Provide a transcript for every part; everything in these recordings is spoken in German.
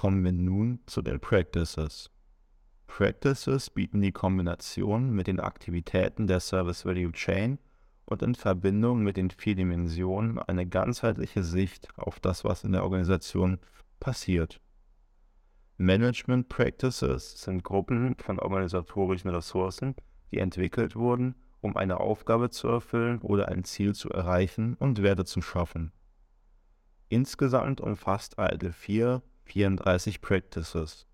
Kommen wir nun zu den Practices. Practices bieten die Kombination mit den Aktivitäten der Service Value Chain und in Verbindung mit den vier Dimensionen eine ganzheitliche Sicht auf das, was in der Organisation passiert. Management Practices sind Gruppen von organisatorischen Ressourcen, die entwickelt wurden, um eine Aufgabe zu erfüllen oder ein Ziel zu erreichen und Werte zu schaffen. Insgesamt umfasst ALDE 4 34 Practices,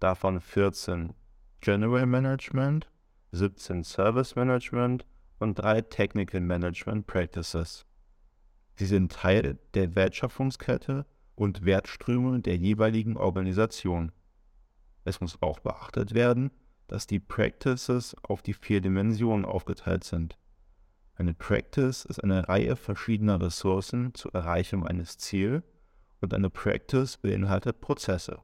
davon 14 General Management, 17 Service Management und drei Technical Management Practices. Sie sind Teil der Wertschöpfungskette und Wertströme der jeweiligen Organisation. Es muss auch beachtet werden, dass die Practices auf die vier Dimensionen aufgeteilt sind. Eine Practice ist eine Reihe verschiedener Ressourcen zur Erreichung eines Ziels und eine Practice beinhaltet Prozesse.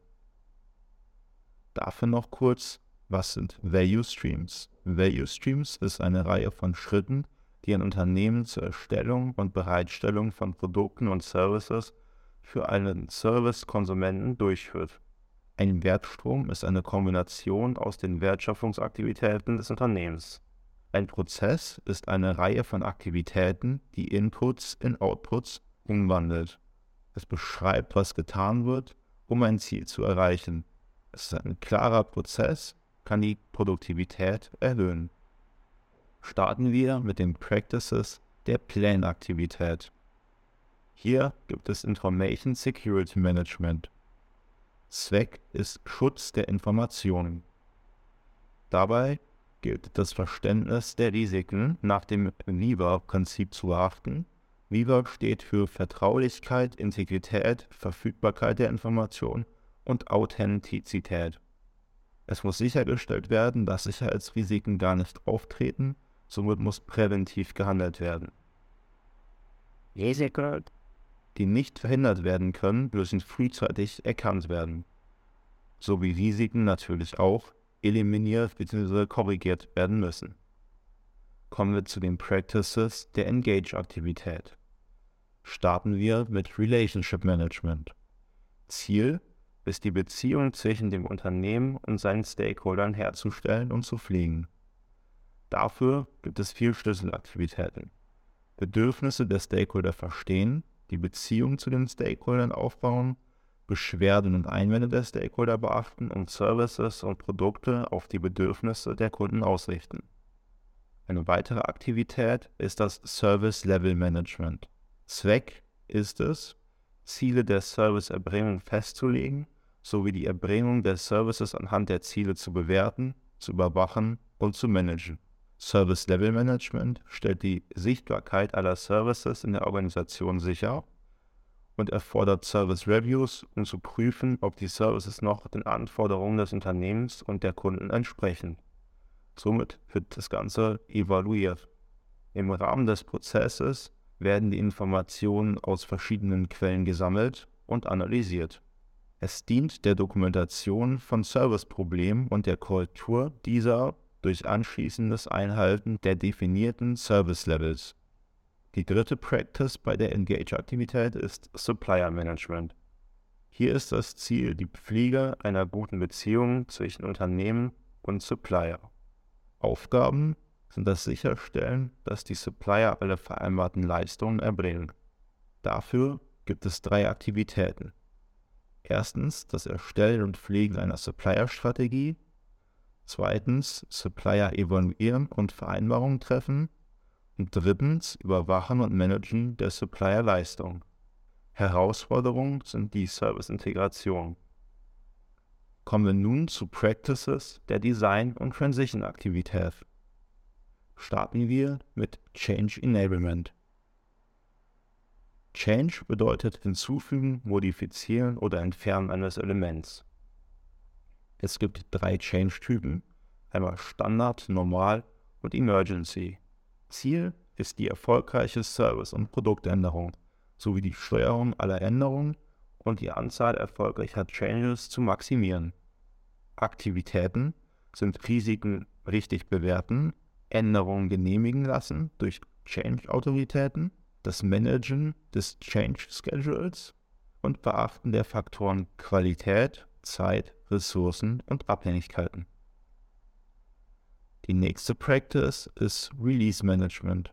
Dafür noch kurz, was sind Value Streams? Value Streams ist eine Reihe von Schritten, die ein Unternehmen zur Erstellung und Bereitstellung von Produkten und Services für einen Service-Konsumenten durchführt. Ein Wertstrom ist eine Kombination aus den Wertschöpfungsaktivitäten des Unternehmens. Ein Prozess ist eine Reihe von Aktivitäten, die Inputs in Outputs umwandelt. Es beschreibt, was getan wird, um ein Ziel zu erreichen. Es ist ein klarer Prozess, kann die Produktivität erhöhen. Starten wir mit den Practices der Plan-Aktivität. Hier gibt es Information Security Management. Zweck ist Schutz der Informationen. Dabei gilt das Verständnis der Risiken nach dem Viva-Prinzip zu beachten. Viva steht für Vertraulichkeit, Integrität, Verfügbarkeit der Information und Authentizität. Es muss sichergestellt werden, dass Sicherheitsrisiken gar nicht auftreten, somit muss präventiv gehandelt werden. Risiken die nicht verhindert werden können, müssen frühzeitig erkannt werden. Sowie Risiken natürlich auch eliminiert bzw. korrigiert werden müssen. Kommen wir zu den Practices der Engage-Aktivität. Starten wir mit Relationship Management. Ziel ist die Beziehung zwischen dem Unternehmen und seinen Stakeholdern herzustellen und zu pflegen. Dafür gibt es vier Schlüsselaktivitäten. Bedürfnisse der Stakeholder verstehen, die Beziehung zu den Stakeholdern aufbauen, Beschwerden und Einwände der Stakeholder beachten und Services und Produkte auf die Bedürfnisse der Kunden ausrichten. Eine weitere Aktivität ist das Service Level Management. Zweck ist es, Ziele der Serviceerbringung festzulegen sowie die Erbringung der Services anhand der Ziele zu bewerten, zu überwachen und zu managen. Service Level Management stellt die Sichtbarkeit aller Services in der Organisation sicher und erfordert Service Reviews, um zu prüfen, ob die Services noch den Anforderungen des Unternehmens und der Kunden entsprechen. Somit wird das Ganze evaluiert. Im Rahmen des Prozesses werden die Informationen aus verschiedenen Quellen gesammelt und analysiert. Es dient der Dokumentation von Serviceproblemen und der Korrektur dieser durch anschließendes Einhalten der definierten Service Levels. Die dritte Practice bei der Engage-Aktivität ist Supplier Management. Hier ist das Ziel die Pflege einer guten Beziehung zwischen Unternehmen und Supplier. Aufgaben sind das Sicherstellen, dass die Supplier alle vereinbarten Leistungen erbringen. Dafür gibt es drei Aktivitäten. Erstens das Erstellen und Pflegen einer Supplier-Strategie, Zweitens Supplier evaluieren und Vereinbarungen treffen. Und drittens Überwachen und Managen der Supplier-Leistung. Herausforderungen sind die Service-Integration. Kommen wir nun zu Practices der Design- und Transition-Aktivität. Starten wir mit Change Enablement. Change bedeutet hinzufügen, modifizieren oder entfernen eines Elements. Es gibt drei Change-Typen, einmal Standard, Normal und Emergency. Ziel ist die erfolgreiche Service- und Produktänderung sowie die Steuerung aller Änderungen und die Anzahl erfolgreicher Changes zu maximieren. Aktivitäten sind Risiken richtig bewerten, Änderungen genehmigen lassen durch Change-Autoritäten, das Managen des Change-Schedules und Beachten der Faktoren Qualität, Zeit, Ressourcen und Abhängigkeiten. Die nächste Practice ist Release Management.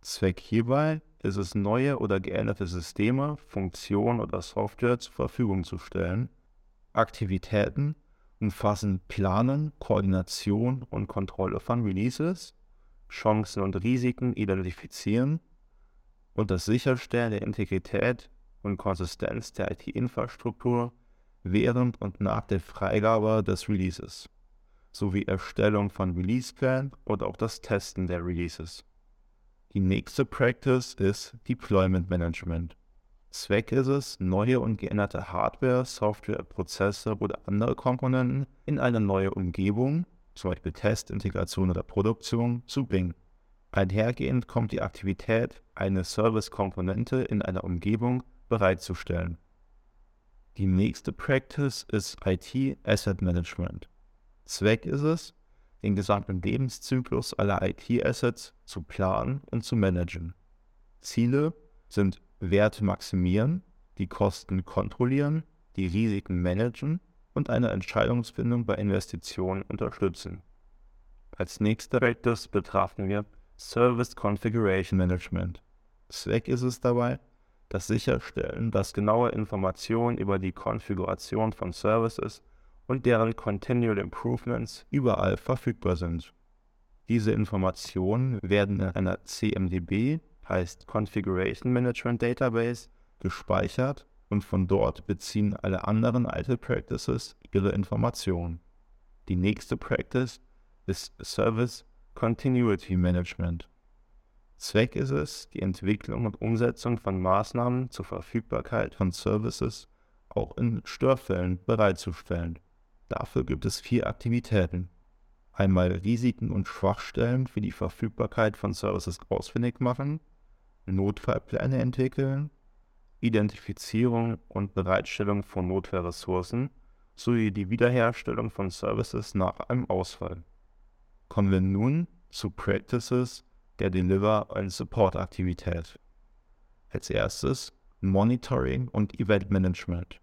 Zweck hierbei ist es, neue oder geänderte Systeme, Funktionen oder Software zur Verfügung zu stellen. Aktivitäten umfassen Planen, Koordination und Kontrolle von Releases, Chancen und Risiken identifizieren und das Sicherstellen der Integrität und Konsistenz der IT-Infrastruktur während und nach der Freigabe des Releases sowie Erstellung von Release-Plan und auch das Testen der Releases. Die nächste Practice ist Deployment Management. Zweck ist es, neue und geänderte Hardware, Software, Prozesse oder andere Komponenten in eine neue Umgebung, zum Beispiel Test, Integration oder Produktion, zu bringen. Einhergehend kommt die Aktivität, eine Service-Komponente in einer Umgebung bereitzustellen. Die nächste Practice ist IT Asset Management. Zweck ist es, den gesamten Lebenszyklus aller IT-Assets zu planen und zu managen. Ziele sind Wert maximieren, die Kosten kontrollieren, die Risiken managen und eine Entscheidungsfindung bei Investitionen unterstützen. Als nächster Practice betrachten wir Service Configuration Management. Zweck ist es dabei, das Sicherstellen, dass genaue Informationen über die Konfiguration von Services und deren Continual Improvements überall verfügbar sind. Diese Informationen werden in einer CMDB, heißt Configuration Management Database, gespeichert und von dort beziehen alle anderen alte Practices ihre Informationen. Die nächste Practice ist Service Continuity Management. Zweck ist es, die Entwicklung und Umsetzung von Maßnahmen zur Verfügbarkeit von Services auch in Störfällen bereitzustellen. Dafür gibt es vier Aktivitäten. Einmal Risiken und Schwachstellen für die Verfügbarkeit von Services ausfindig machen, Notfallpläne entwickeln, Identifizierung und Bereitstellung von Notfallressourcen sowie die Wiederherstellung von Services nach einem Ausfall. Kommen wir nun zu Practices der Deliver- und Support-Aktivität. Als erstes Monitoring und Event Management.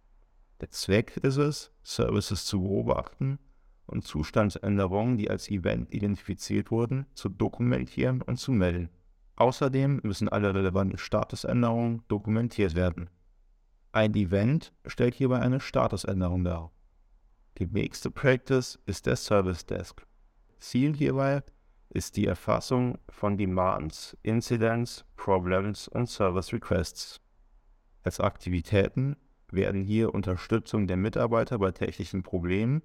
Der Zweck ist es, Services zu beobachten und Zustandsänderungen, die als Event identifiziert wurden, zu dokumentieren und zu melden. Außerdem müssen alle relevanten Statusänderungen dokumentiert werden. Ein Event stellt hierbei eine Statusänderung dar. Die nächste Practice ist der Service Desk. Ziel hierbei ist die Erfassung von Demands, Incidents, Problems und Service Requests. Als Aktivitäten werden hier Unterstützung der Mitarbeiter bei technischen Problemen,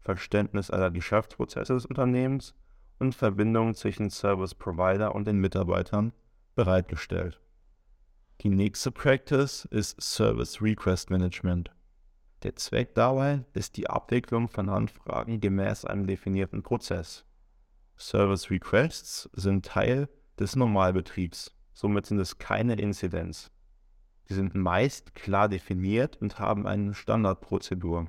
Verständnis aller Geschäftsprozesse des Unternehmens und Verbindung zwischen Service Provider und den Mitarbeitern bereitgestellt. Die nächste Practice ist Service Request Management. Der Zweck dabei ist die Abwicklung von Anfragen gemäß einem definierten Prozess. Service Requests sind Teil des Normalbetriebs, somit sind es keine Incidents. Die sind meist klar definiert und haben eine Standardprozedur.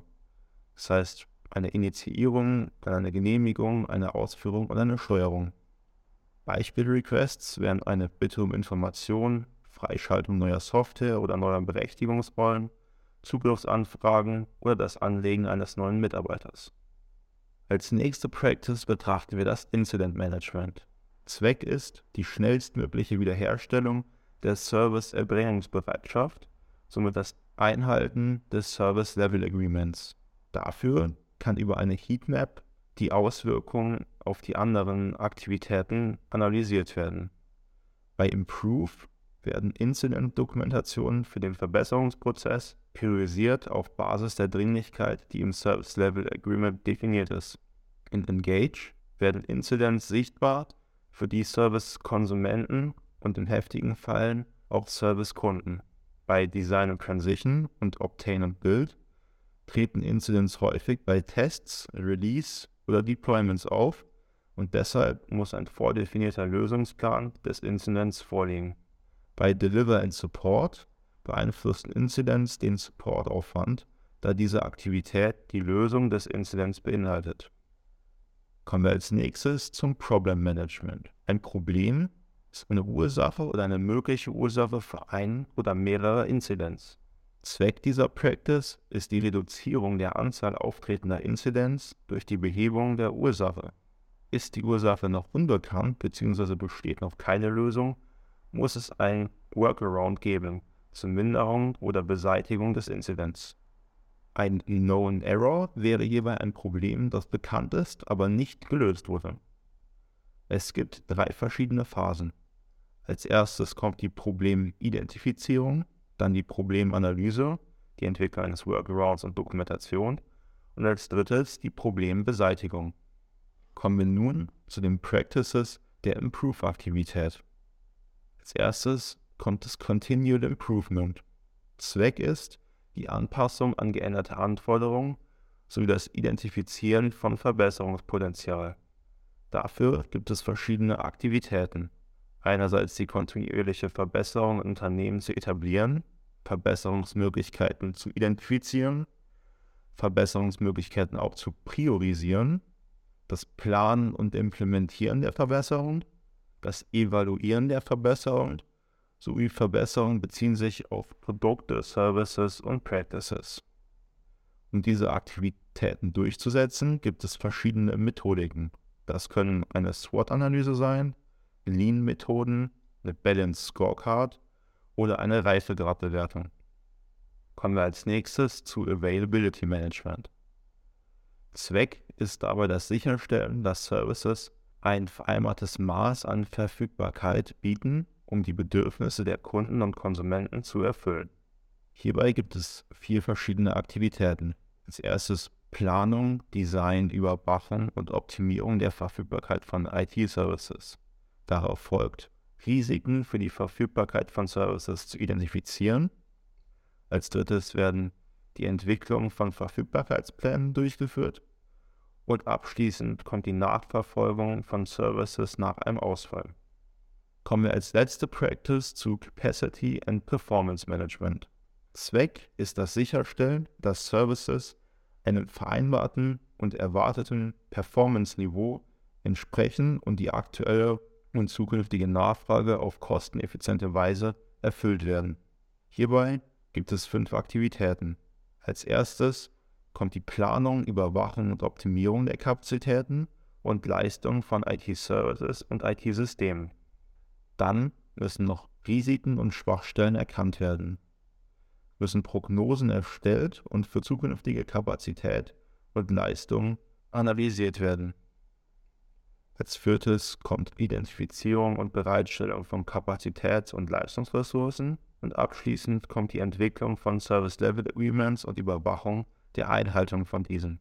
Das heißt, eine Initiierung, eine Genehmigung, eine Ausführung und eine Steuerung. Beispielrequests wären eine Bitte um Information, Freischaltung neuer Software oder neuer Berechtigungsrollen, Zugriffsanfragen oder das Anlegen eines neuen Mitarbeiters. Als nächste Practice betrachten wir das Incident Management. Zweck ist die schnellstmögliche Wiederherstellung der Service-Erbringungsbereitschaft, somit das Einhalten des Service Level Agreements. Dafür kann über eine Heatmap die Auswirkungen auf die anderen Aktivitäten analysiert werden. Bei Improve werden Incident-Dokumentationen für den Verbesserungsprozess priorisiert auf Basis der Dringlichkeit, die im Service Level Agreement definiert ist. In Engage werden Incidents sichtbar, für die Service-Konsumenten und in heftigen Fällen auch Service-Kunden. Bei Design und Transition und Obtain und Build treten Incidents häufig bei Tests, Release oder Deployments auf und deshalb muss ein vordefinierter Lösungsplan des Incidents vorliegen. Bei Deliver and Support beeinflussen Incidents den Supportaufwand, da diese Aktivität die Lösung des Incidents beinhaltet. Kommen wir als nächstes zum Problem Management. Ein Problem ist eine Ursache oder eine mögliche Ursache für ein oder mehrere Incidents. Zweck dieser Practice ist die Reduzierung der Anzahl auftretender Incidents durch die Behebung der Ursache. Ist die Ursache noch unbekannt bzw. besteht noch keine Lösung, muss es ein Workaround geben zur Minderung oder Beseitigung des Incidents. Ein Known Error wäre hierbei ein Problem, das bekannt ist, aber nicht gelöst wurde. Es gibt drei verschiedene Phasen. Als erstes kommt die Problemidentifizierung, dann die Problemanalyse, die Entwicklung eines Workarounds und Dokumentation und als drittes die Problembeseitigung. Kommen wir nun zu den Practices der Improve-Aktivität. Als erstes kommt das Continued Improvement. Zweck ist die Anpassung an geänderte Anforderungen sowie das Identifizieren von Verbesserungspotenzial. Dafür gibt es verschiedene Aktivitäten. Einerseits die kontinuierliche Verbesserung in Unternehmen zu etablieren, Verbesserungsmöglichkeiten zu identifizieren, Verbesserungsmöglichkeiten auch zu priorisieren, das Planen und Implementieren der Verbesserung, das Evaluieren der Verbesserung sowie Verbesserungen beziehen sich auf Produkte, Services und Practices. Um diese Aktivitäten durchzusetzen, gibt es verschiedene Methodiken. Das können eine SWOT-Analyse sein, Lean-Methoden, eine Balance Scorecard oder eine Reifegradbewertung. Kommen wir als nächstes zu Availability Management. Zweck ist dabei das Sicherstellen, dass Services ein vereinbartes Maß an Verfügbarkeit bieten, um die Bedürfnisse der Kunden und Konsumenten zu erfüllen. Hierbei gibt es vier verschiedene Aktivitäten. Als erstes Planung, Design, Überwachung und Optimierung der Verfügbarkeit von IT-Services. Darauf folgt Risiken für die Verfügbarkeit von Services zu identifizieren. Als drittes werden die Entwicklung von Verfügbarkeitsplänen durchgeführt. Und abschließend kommt die Nachverfolgung von Services nach einem Ausfall. Kommen wir als letzte Practice zu Capacity and Performance Management. Zweck ist das Sicherstellen, dass Services einem vereinbarten und erwarteten Performance-Niveau entsprechen und die aktuelle und zukünftige Nachfrage auf kosteneffiziente Weise erfüllt werden. Hierbei gibt es fünf Aktivitäten. Als erstes kommt die Planung, Überwachung und Optimierung der Kapazitäten und Leistung von IT-Services und IT-Systemen. Dann müssen noch Risiken und Schwachstellen erkannt werden, müssen Prognosen erstellt und für zukünftige Kapazität und Leistung analysiert werden. Als viertes kommt Identifizierung und Bereitstellung von Kapazitäts- und Leistungsressourcen und abschließend kommt die Entwicklung von Service Level Agreements und Überwachung der Einhaltung von diesen.